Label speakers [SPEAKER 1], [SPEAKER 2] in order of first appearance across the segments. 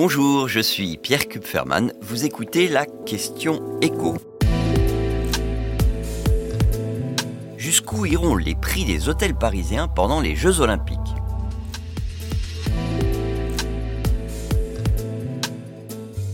[SPEAKER 1] Bonjour, je suis Pierre Kupferman. Vous écoutez la question écho. Jusqu'où iront les prix des hôtels parisiens pendant les Jeux Olympiques?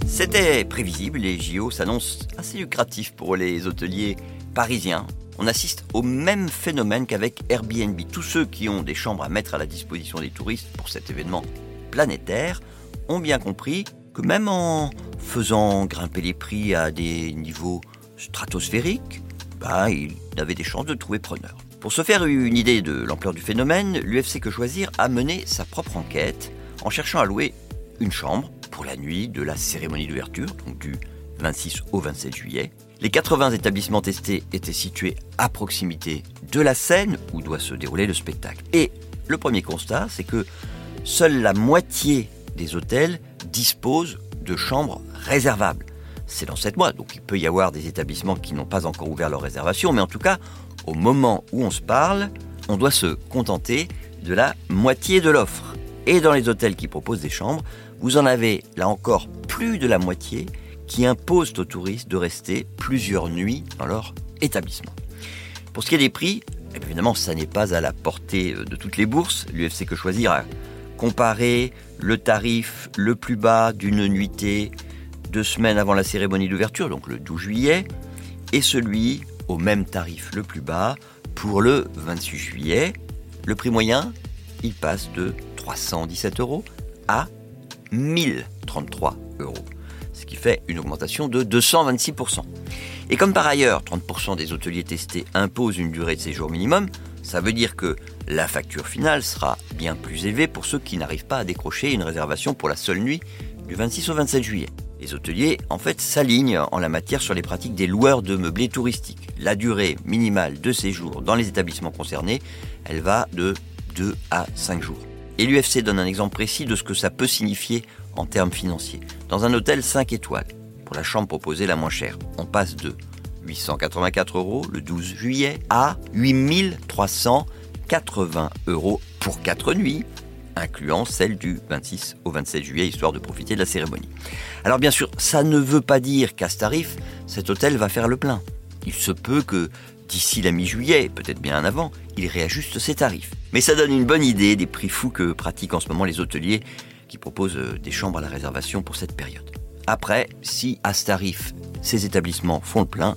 [SPEAKER 1] C'était prévisible, les JO s'annoncent assez lucratifs pour les hôteliers parisiens. On assiste au même phénomène qu'avec Airbnb. Tous ceux qui ont des chambres à mettre à la disposition des touristes pour cet événement planétaire ont bien compris que même en faisant grimper les prix à des niveaux stratosphériques, bah, ils avaient des chances de trouver preneur. Pour se faire une idée de l'ampleur du phénomène, l'UFC Que Choisir a mené sa propre enquête en cherchant à louer une chambre pour la nuit de la cérémonie d'ouverture, donc du 26 au 27 juillet. Les 80 établissements testés étaient situés à proximité de la scène où doit se dérouler le spectacle. Et le premier constat, c'est que seule la moitié des hôtels disposent de chambres réservables. C'est dans 7 mois, donc il peut y avoir des établissements qui n'ont pas encore ouvert leur réservation, mais en tout cas, au moment où on se parle, on doit se contenter de la moitié de l'offre. Et dans les hôtels qui proposent des chambres, vous en avez là encore plus de la moitié qui imposent aux touristes de rester plusieurs nuits dans leur établissement. Pour ce qui est des prix, évidemment, ça n'est pas à la portée de toutes les bourses. L'UFC que choisir comparé le tarif le plus bas d'une nuitée deux semaines avant la cérémonie d'ouverture, donc le 12 juillet, et celui au même tarif le plus bas pour le 28 juillet. Le prix moyen, il passe de 317 euros à 1033 euros, ce qui fait une augmentation de 226%. Et comme par ailleurs, 30% des hôteliers testés imposent une durée de séjour minimum, ça veut dire que la facture finale sera bien plus élevée pour ceux qui n'arrivent pas à décrocher une réservation pour la seule nuit du 26 au 27 juillet. Les hôteliers, en fait, s'alignent en la matière sur les pratiques des loueurs de meublés touristiques. La durée minimale de séjour dans les établissements concernés, elle va de 2 à 5 jours. Et l'UFC donne un exemple précis de ce que ça peut signifier en termes financiers. Dans un hôtel 5 étoiles, pour la chambre proposée la moins chère, on passe de 884 euros le 12 juillet à 8380 euros pour 4 nuits, incluant celle du 26 au 27 juillet, histoire de profiter de la cérémonie. Alors bien sûr, ça ne veut pas dire qu'à ce tarif, cet hôtel va faire le plein. Il se peut que d'ici la mi-juillet, peut-être bien avant, il réajuste ses tarifs. Mais ça donne une bonne idée des prix fous que pratiquent en ce moment les hôteliers qui proposent euh, des chambres à la réservation pour cette période. Après, si à ce tarif, ces établissements font le plein,